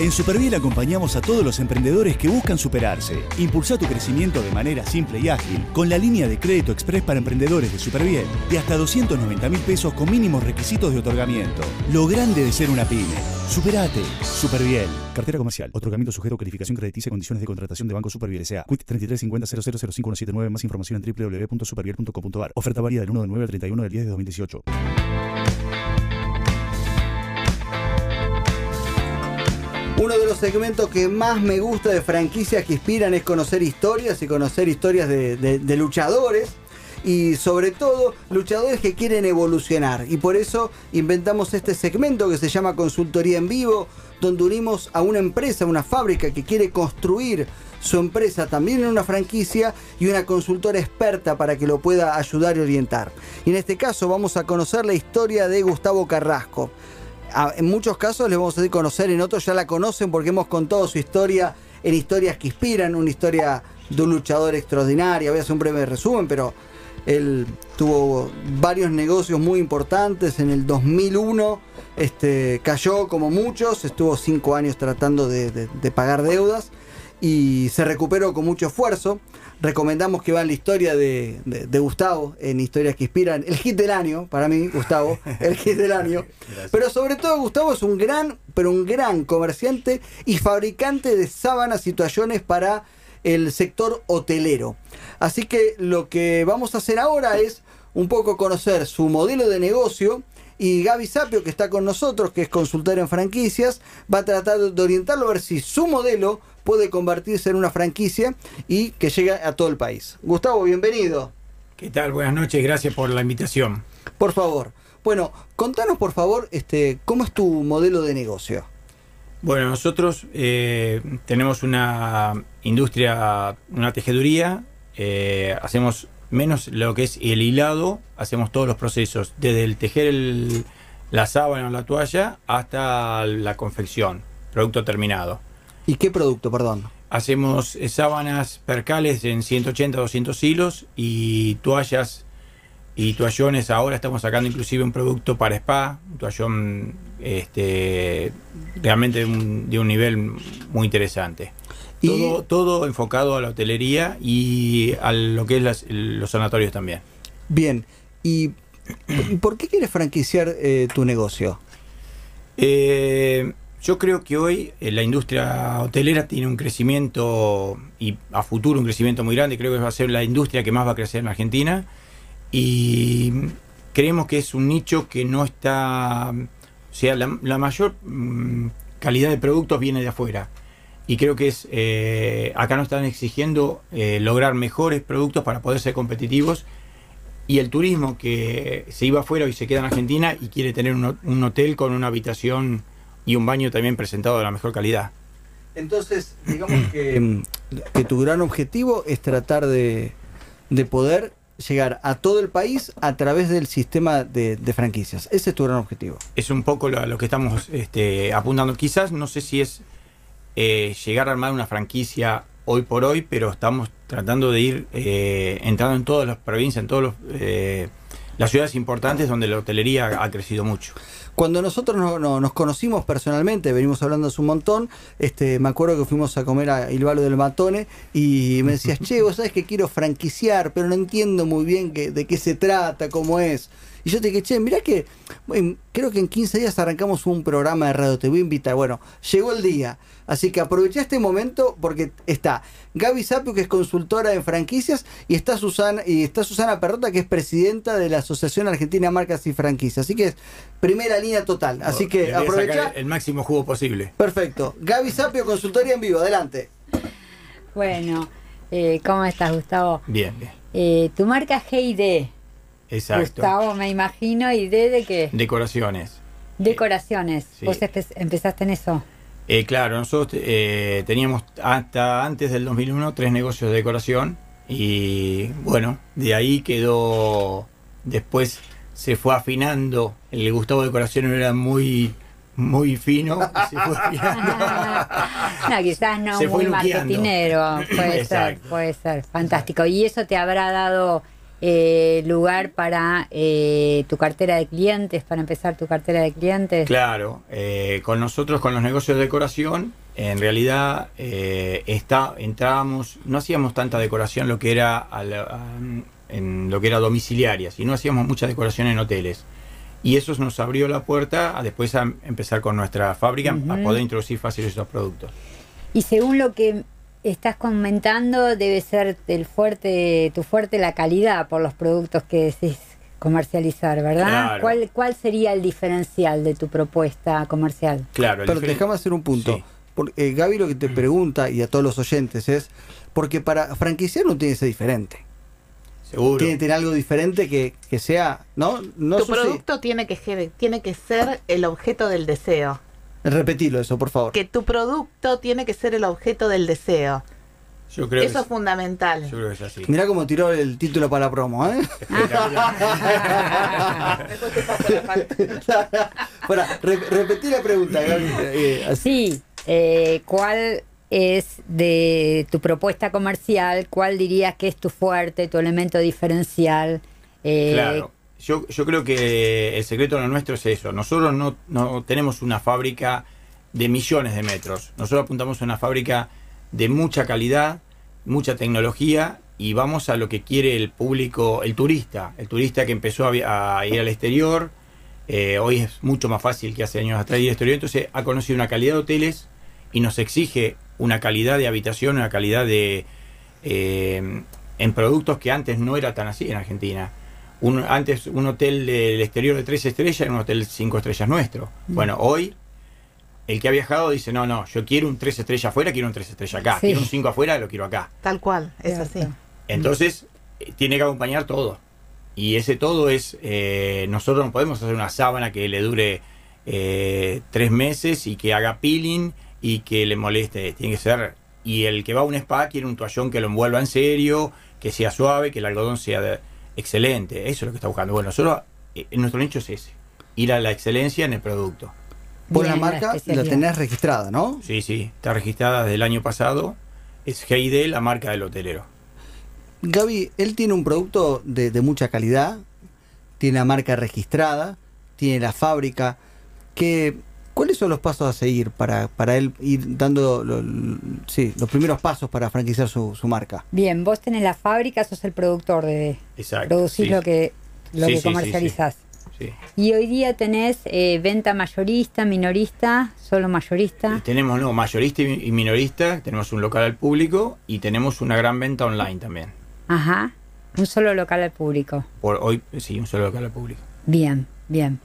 En Superviel acompañamos a todos los emprendedores que buscan superarse. Impulsa tu crecimiento de manera simple y ágil con la línea de crédito express para emprendedores de Superviel de hasta 290 mil pesos con mínimos requisitos de otorgamiento. Lo grande de ser una pyme. Superate. Superviel. Cartera comercial. Otorgamiento sujeto a calificación crediticia y condiciones de contratación de Banco Superviel S.A. Quit 3350 Más información en www.superviel.com.ar. Oferta válida del 1 de 9 al 31 del 10 de 2018. Uno de los segmentos que más me gusta de franquicias que inspiran es conocer historias y conocer historias de, de- luchadores y sobre todo luchadores que quieren evolucionar. Y por eso inventamos este segmento que se llama Consultoría en Vivo, donde unimos a una empresa, una fábrica que quiere construir su empresa también en una franquicia y una consultora experta para que lo pueda ayudar y orientar. Y en este caso vamos a conocer la historia de Gustavo Carrasco. En muchos casos les vamos a decir conocer, en otros ya la conocen porque hemos contado su historia en historias que inspiran, una historia de un luchador extraordinario. Voy a hacer un breve resumen, pero él tuvo varios negocios muy importantes. En el 2001 este, cayó como muchos, estuvo cinco años tratando de pagar deudas y se recuperó con mucho esfuerzo. Recomendamos que vean la historia de, de- de Gustavo en historias que inspiran. El hit del año, para mí, Gustavo, el hit del año. Pero sobre todo Gustavo es un gran, pero un gran comerciante y fabricante de sábanas y toallones para el sector hotelero. Así que lo que vamos a hacer ahora es un poco conocer su modelo de negocio y Gaby Sapio, que está con nosotros, que es consultora en franquicias, va a tratar de orientarlo a ver si su modelo puede convertirse en una franquicia y que llegue a todo el país. Gustavo, bienvenido. ¿Qué tal? Buenas noches, gracias por la invitación. Por favor. Bueno, contanos por favor este, cómo es tu modelo de negocio. Bueno, nosotros eh, tenemos una industria, una tejeduría, eh, hacemos menos lo que es el hilado, hacemos todos los procesos, desde el tejer el- la sábana o la toalla hasta la confección, producto terminado. ¿Y qué producto, perdón? Hacemos eh, sábanas percales en 180, 200 hilos y toallas y toallones. Ahora estamos sacando inclusive un producto para spa, un toallón este, realmente de un, de un nivel muy interesante. Y- Todo, todo enfocado a la hotelería y a lo que es las- los sanatorios también. Bien. ¿Y y por qué quieres franquiciar eh, tu negocio? Eh, yo creo que hoy eh, la industria hotelera tiene un crecimiento y a futuro un crecimiento muy grande. Creo que va a ser la industria que más va a crecer en Argentina. Y creemos que es un nicho que no está. O sea, la, la mayor mm, calidad de productos viene de afuera. Y creo que es. eh, acá nos están exigiendo eh, lograr mejores productos para poder ser competitivos. Y el turismo que se iba afuera y se queda en Argentina y quiere tener un, ho- un hotel con una habitación y un baño también presentado de la mejor calidad. Entonces, digamos que, que tu gran objetivo es tratar de, de poder llegar a todo el país a través del sistema de, de franquicias. Ese es tu gran objetivo. Es un poco lo, a lo que estamos este, apuntando. Quizás no sé si es eh, llegar a armar una franquicia hoy por hoy, pero estamos tratando de ir eh, entrando en todas las provincias, en todas las ciudades importantes donde la hotelería ha crecido mucho. Cuando nosotros no- no- nos conocimos personalmente, venimos hablando hace un montón, este, me acuerdo que fuimos a comer a Ilvalo del Matone y me decías, che, vos sabés que quiero franquiciar, pero no entiendo muy bien que- de qué se trata, cómo es. Y yo te dije, che, mirá que bueno, creo que en 15 días arrancamos un programa de radio, te voy a invitar. Bueno, llegó el día. Así que aproveché este momento porque está Gaby Sapio, que es consultora en franquicias, y está Susana, y está Susana Perrota, que es presidenta de la Asociación Argentina de Marcas y Franquicias. Así que es primera línea total. Así que aprovecha. el máximo jugo posible. Perfecto. Gaby Sapio, consultoría en vivo, adelante. Bueno, eh, ¿cómo estás, Gustavo? Bien, bien. Eh, tu marca GID. Exacto. Gustavo, me imagino, ¿y D de qué? Decoraciones. Decoraciones. Sí. ¿Vos empe- empezaste en eso? Eh, claro, nosotros eh, teníamos hasta antes del 2001 tres negocios de decoración y bueno, de ahí quedó, después se fue afinando, el Gustavo Decoración era muy muy fino, se fue no, quizás no Se muy marketinero. Puede ser, puede ser. Fantástico. ¿Y eso te habrá dado eh, lugar para eh, tu cartera de clientes, para empezar tu cartera de clientes. Claro, eh, con nosotros, con los negocios de decoración, en realidad eh, está, entrábamos, no hacíamos tanta decoración lo que era a la- a- en lo que era domiciliaria, sino hacíamos mucha decoración en hoteles. Y eso nos abrió la puerta a después a empezar con nuestra fábrica, a poder introducir fácil esos productos. Y según lo que estás comentando, debe ser el fuerte, tu fuerte la calidad por los productos que decís comercializar, ¿verdad? Claro. ¿Cuál, ¿Cuál sería el diferencial de tu propuesta comercial? Claro, Pero déjame hacer un punto. Sí. Porque, eh, Gaby lo que te pregunta y a todos los oyentes es, porque para franquiciar no tiene que ser diferente. Seguro. Tiene que tener algo diferente que, que sea, ¿no? No tu producto tiene que, ser- tiene que ser el objeto del deseo. Repetilo eso, por favor. Que tu producto tiene que ser el objeto del deseo. Yo creo Eso que es fundamental. Yo creo que es así. Mirá cómo tiró el título para la promo, ¿eh? Después te paso la factura. Para, re- repetí la pregunta, eh, así. Sí, eh, ¿cuál es de tu propuesta comercial? ¿Cuál dirías que es tu fuerte, tu elemento diferencial? Eh, Claro. Yo, yo creo que el secreto de lo nuestro es eso. Nosotros no, no tenemos una fábrica de millones de metros. Nosotros apuntamos a una fábrica de mucha calidad, mucha tecnología y vamos a lo que quiere el público, el turista. El turista que empezó a, ir al exterior. eh, hoy es mucho más fácil que hace años atrás ir al exterior. Entonces ha conocido una calidad de hoteles y nos exige una calidad de habitación, una calidad de... eh, en productos que antes no era tan así en Argentina. Un, antes un hotel del exterior de tres estrellas era un hotel cinco estrellas nuestro. Bueno, hoy el que ha viajado dice, no, no, yo quiero un tres estrellas afuera, quiero un tres estrellas acá. Sí. Quiero un cinco afuera, lo quiero acá. Tal cual, es así. Entonces, eh, tiene que acompañar todo. Y ese todo es, eh, nosotros no podemos hacer una sábana que le dure eh, tres meses y que haga peeling y que le moleste. Tiene que ser, y el que va a un spa quiere un toallón que lo envuelva en serio, que sea suave, que el algodón sea de- excelente. Eso es lo que está buscando. Bueno, nosotros, eh, nuestro nicho es ese. Ir a la excelencia en el producto. Vos la la marca la especialidad. tenés registrada, ¿no? Sí, sí, está registrada desde el año pasado. Es Heide, la marca del hotelero. Gaby, él tiene un producto de, de mucha calidad, tiene la marca registrada, tiene la fábrica. Que, ¿Cuáles son los pasos a seguir para, para él ir dando lo- lo- sí, los primeros pasos para franquiciar su, su marca? Bien, vos tenés la fábrica, sos el productor de Exacto. producir sí, lo que lo Sí, que sí, sí, comercializás. sí. Y hoy día tenés eh, venta mayorista, minorista, solo mayorista. Y Tenemos no, mayorista y y minorista, tenemos un local al público y tenemos una gran venta online también. Ajá. Un solo local al público. Por hoy, sí, un solo local al público. Bien, bien.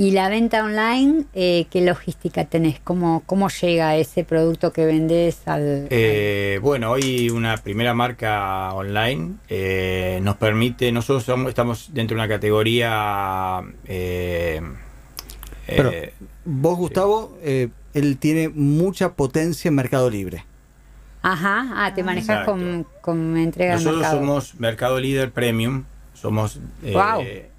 Y la venta online, eh, ¿qué logística tenés? ¿Cómo, ¿Cómo llega ese producto que vendés al... Eh, bueno, hoy una primera marca online eh, nos permite, nosotros somos- estamos dentro de una categoría... eh, Pero- eh, Vos, Gustavo, eh, él tiene mucha potencia en Mercado Libre. Ajá, ah, te manejas con, con entrega nosotros mercado. somos Mercado Líder Premium, somos eh, eh,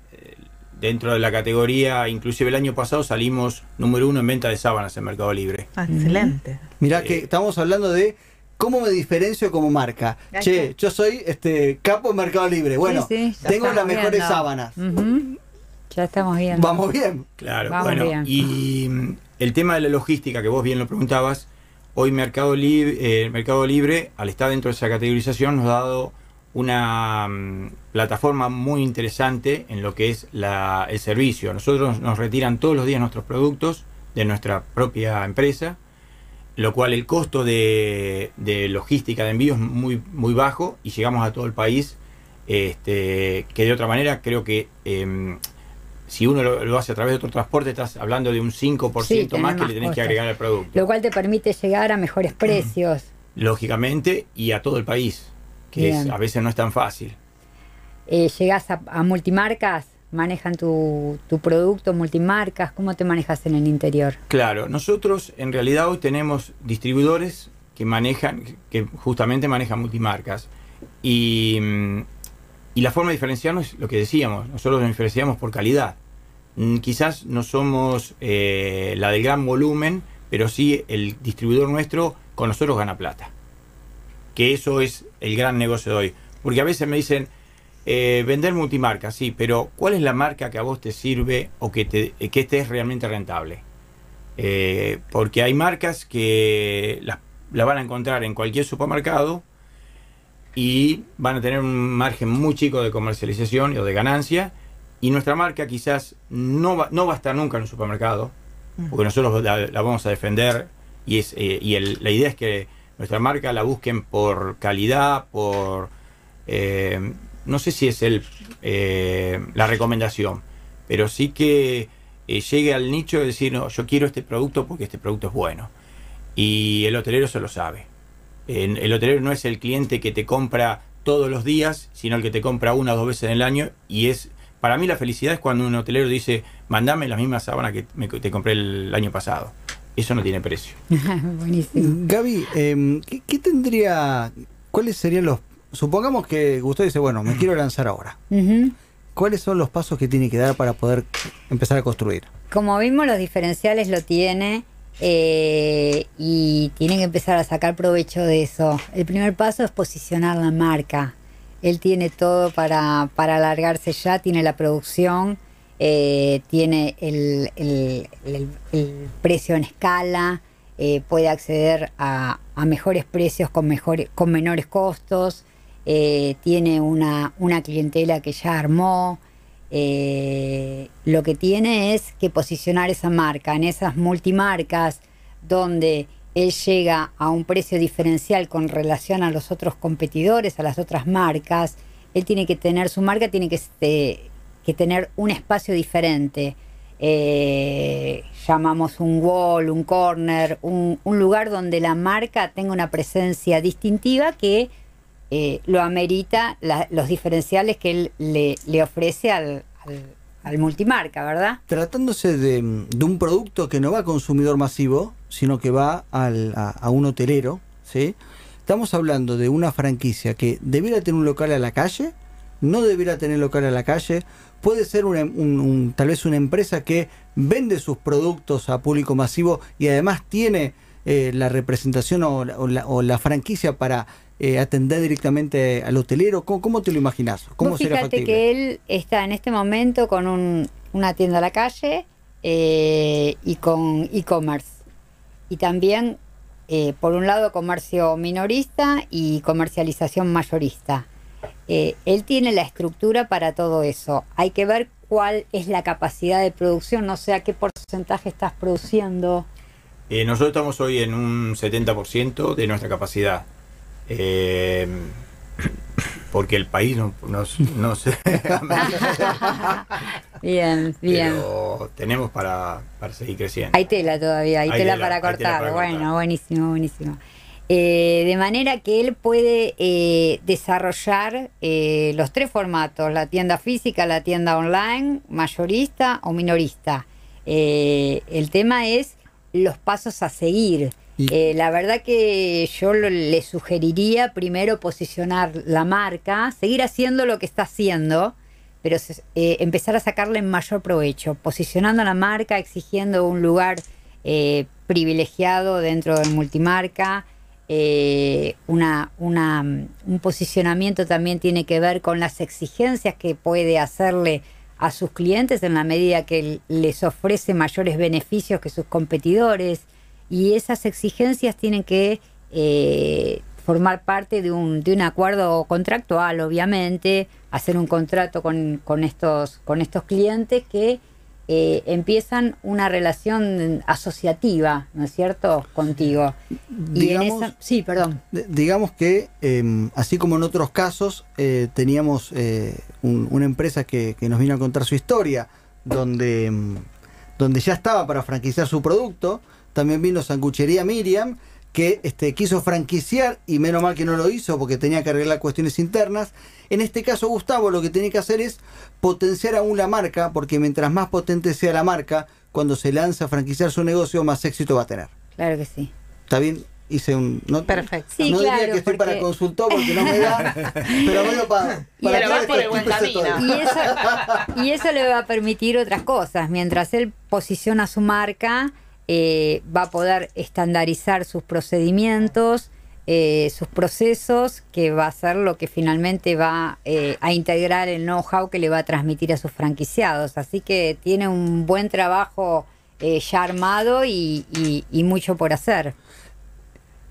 dentro de la categoría, inclusive el año pasado salimos número uno en venta de sábanas en Mercado Libre. Ah, Excelente. Mirá Sí. que estamos hablando de cómo me diferencio como marca. Che, yo soy este capo en Mercado Libre. Bueno, sí, tengo las mejores viendo. sábanas. Ya estamos viendo. Vamos bien. Claro, Vamos bueno, bien. y mm, el tema de la logística, que vos bien lo preguntabas, hoy Mercado Libre, Mercado Libre, al estar dentro de esa categorización, nos ha dado una mm, plataforma muy interesante en lo que es la- el servicio. Nosotros nos retiran todos los días nuestros productos de nuestra propia empresa, lo cual el costo de, de logística de envío es muy, muy bajo y llegamos a todo el país, este, que de otra manera creo que... em, si uno lo, lo hace a través de otro transporte, estás hablando de un 5% Sí, más que le tenés que agregar al producto. Lo cual te permite llegar a mejores precios. Lógicamente, y a todo el país, que es, a veces no es tan fácil. Eh, llegás a, a multimarcas, manejan tu, tu producto multimarcas. ¿Cómo te manejas en el interior? Claro, nosotros en realidad hoy tenemos distribuidores que manejan, que justamente manejan multimarcas. Y, mm, y la forma de diferenciarnos es lo que decíamos, nosotros nos diferenciamos por calidad. Mm, Quizás no somos eh, la del gran volumen, pero sí el distribuidor nuestro con nosotros gana plata. Que eso es el gran negocio de hoy. Porque a veces me dicen, Eh, vender multimarca, sí, pero ¿cuál es la marca que a vos te sirve o que, te, que esté realmente rentable? Eh, porque hay marcas que las la van a encontrar en cualquier supermercado y van a tener un margen muy chico de comercialización o de ganancia y nuestra marca quizás no va, no va a estar nunca en un supermercado porque nosotros la, la vamos a defender y, es, eh, y el- la idea es que nuestra marca la busquen por calidad, por... eh, no sé si es el, eh, la recomendación, pero sí que eh, llegue al nicho de decir, no, yo quiero este producto porque este producto es bueno. Y el hotelero se lo sabe. En- El hotelero no es el cliente que te compra todos los días, sino el que te compra una o dos veces en el año. Y es, para mí la felicidad es cuando un hotelero dice, mandame las mismas sábanas que me- te compré el año pasado. Eso no tiene precio. Buenísimo. Gaby, em, ¿qué, qué tendría, cuáles serían los, supongamos que Gustavo dice, bueno, me quiero lanzar ahora. ¿Cuáles son los pasos que tiene que dar para poder empezar a construir? Como vimos, los diferenciales lo tiene eh, y tienen que empezar a sacar provecho de eso. El primer paso es posicionar la marca. Él tiene todo para, para alargarse ya, tiene la producción, eh, tiene el, el- precio en escala, eh, puede acceder a, mejores precios con, con menores costos, eh, tiene una, una clientela que ya armó. lo que tiene es que posicionar esa marca en esas multimarcas donde él llega a un precio diferencial con relación a los otros competidores, a las otras marcas. Él tiene que tener su marca, tiene que, este, que tener un espacio diferente. Eh, llamamos un wall, un corner, un, lugar donde la marca tenga una presencia distintiva que eh, lo amerita los diferenciales que él le, ofrece al, al- al multimarca, ¿verdad? Tratándose de, de un producto que no va a consumidor masivo, sino que va al- a, a un hotelero, ¿sí? Estamos hablando de una franquicia que debiera tener un local a la calle, no debiera tener local a la calle, puede ser una- un- un- tal vez una empresa que vende sus productos a público masivo y además tiene eh, la representación o la, o la- o la franquicia para eh, atender directamente al hotelero. ¿Cómo, cómo te lo imaginas? ¿Cómo Vos sería fíjate factible? que él está en este momento con un- una tienda a la calle eh, y con e-commerce. Y también, eh, por un lado, comercio minorista y comercialización mayorista. Eh, él tiene la estructura para todo eso. Hay que ver cuál es la capacidad de producción, no sé a qué porcentaje estás produciendo. Eh, nosotros estamos hoy en un 70% de nuestra capacidad. Eh, porque el país no, no, no se- bien, bien. Pero tenemos para, para seguir creciendo. Hay tela todavía, hay, Hay tela, tela, para tela cortar. para bueno, cortar. buenísimo, buenísimo. Eh, de manera que él puede eh, desarrollar eh, los tres formatos, la tienda física, la tienda online, mayorista o minorista. El tema es los pasos a seguir. La verdad que yo lo- le sugeriría primero posicionar la marca, seguir haciendo lo que está haciendo, pero empezar a sacarle mayor provecho, posicionando la marca, exigiendo un lugar privilegiado dentro del multimarca. Eh, mm, un posicionamiento también tiene que ver con las exigencias que puede hacerle a sus clientes en la medida que les ofrece mayores beneficios que sus competidores. Y esas exigencias tienen que eh, formar parte de un, de un acuerdo contractual, obviamente, hacer un contrato con, con estos, con estos clientes que eh, empiezan una relación asociativa, ¿no es cierto?, contigo. Y en Digamos- esa- sí, perdón. Digamos que, eh, así como en otros casos, eh, teníamos eh, un- una empresa que, que nos vino a contar su historia, donde, mm, donde ya estaba para franquiciar su producto. También vino Sanguchería Miriam, que este, quiso franquiciar y menos mal que no lo hizo porque tenía que arreglar cuestiones internas. En este caso, Gustavo lo que tiene que hacer es potenciar aún la marca, porque mientras más potente sea la marca, cuando se lanza a franquiciar su negocio, más éxito va a tener. Claro que sí. ¿Está bien? Hice un... no- Perfecto. Sí, no diría claro, que estoy para consultor porque no me da, pero bueno, para, Y para por el este buen camino. Y eso, y eso le va a permitir otras cosas. Mientras él posiciona su marca, eh, va a poder estandarizar sus procedimientos, eh, sus procesos, que va a ser lo que finalmente va eh, a integrar el know-how que le va a transmitir a sus franquiciados. Así que tiene un buen trabajo ya armado y, y- y mucho por hacer.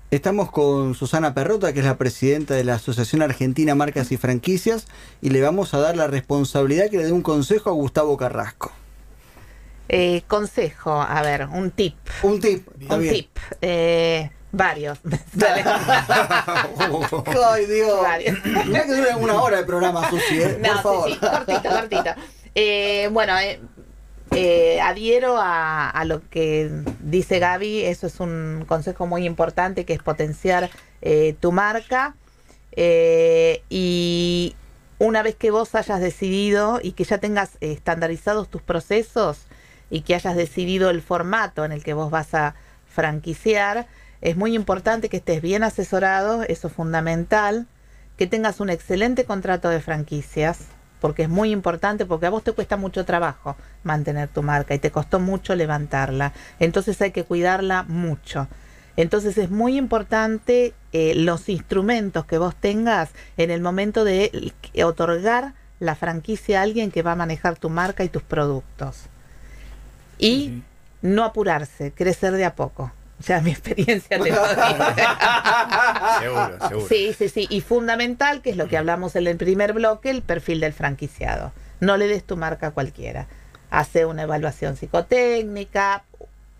Estamos con Susana Perrota, que es la presidenta de la Asociación Argentina Marcas y Franquicias, y le vamos a dar la responsabilidad que le dé un consejo a Gustavo Carrasco. Eh, consejo, a ver, un tip. Un tip. está Un bien. tip. Eh, varios. Dale. Ay, Dios. Varios. Mirá que dura una hora el programa, Susi, ¿eh? No, por favor. sí, cortito, cortito. Eh, bueno, eh, eh, adhiero a, a lo que dice Gaby, eso es un consejo muy importante que es potenciar eh, tu marca y una vez que vos hayas decidido y que ya tengas estandarizados tus procesos y que hayas decidido el formato en el que vos vas a franquiciar, es muy importante que estés bien asesorado, eso es fundamental, que tengas un excelente contrato de franquicias, porque es muy importante, porque a vos te cuesta mucho trabajo mantener tu marca y te costó mucho levantarla. Entonces hay que cuidarla mucho. Entonces es muy importante eh, los instrumentos que vos tengas en el momento de otorgar la franquicia a alguien que va a manejar tu marca y tus productos. Y no apurarse, crecer de a poco. O sea, mi experiencia te lo dice. Seguro, seguro. Sí, sí, sí. Y fundamental, que es lo que hablamos en el primer bloque, el perfil del franquiciado. No le des tu marca a cualquiera. Hace una evaluación psicotécnica,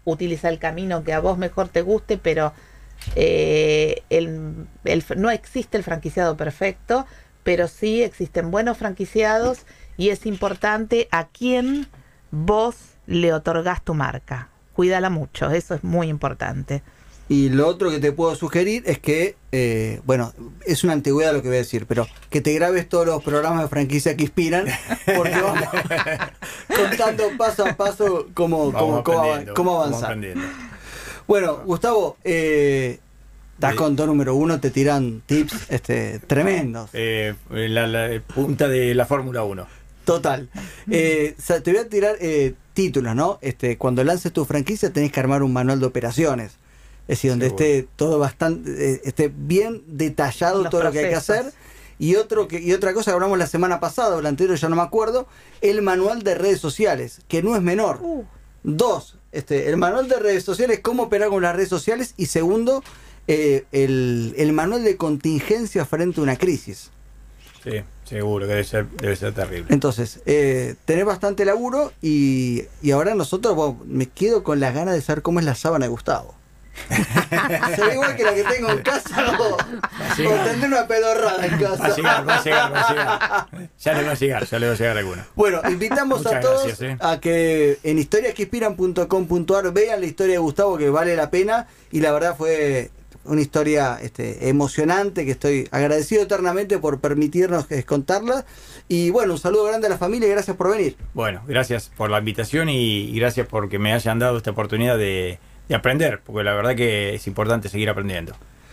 utiliza el camino que a vos mejor te guste, pero eh, el- el- no existe el franquiciado perfecto, pero sí existen buenos franquiciados y es importante a quién vos le otorgás tu marca. Cuídala mucho, eso es muy importante. Y lo otro que te puedo sugerir es que, eh, bueno, es una antigüedad lo que voy a decir, pero que te grabes todos los programas de franquicia que inspiran, porque vamos contando paso a paso cómo, cómo, cómo, avanzar. Bueno, Gustavo, eh, estás Sí. con todo número uno, te tiran tips este, tremendos. Eh, la, la punta de la Fórmula 1. Total. Eh, o sea, te voy a tirar eh, títulos, ¿no? Este, cuando lances tu franquicia tenés que armar un manual de operaciones. Es decir, donde esté todo bastante, eh, esté bien detallado Los todo lo que hay que hacer. Y otro que, y otra cosa que hablamos la semana pasada, o la anterior ya no me acuerdo, el manual de redes sociales, que no es menor. Uh. Dos, este, el manual de redes sociales, cómo operar con las redes sociales. Y segundo, eh, el, el manual de contingencia frente a una crisis. Sí, seguro que debe ser, debe ser terrible. Entonces, eh, tenés bastante laburo y, y ahora nosotros, bueno, me quedo con las ganas de saber cómo es la sábana de Gustavo. ¿Se ve igual que la que tengo en casa o, o tendré una pedorrada en Va a casa? llegar, va a llegar, va a llegar. Ya le va a llegar, ya le va a llegar alguno. Bueno, invitamos a todos gracias, eh. a que en historiasqueinspiran.com.ar vean la historia de Gustavo que vale la pena y la verdad fue una historia este, emocionante que estoy agradecido eternamente por permitirnos contarla y bueno, un saludo grande a la familia y gracias por venir. Bueno, gracias por la invitación y gracias porque me hayan dado esta oportunidad de, de aprender, porque la verdad que es importante seguir aprendiendo.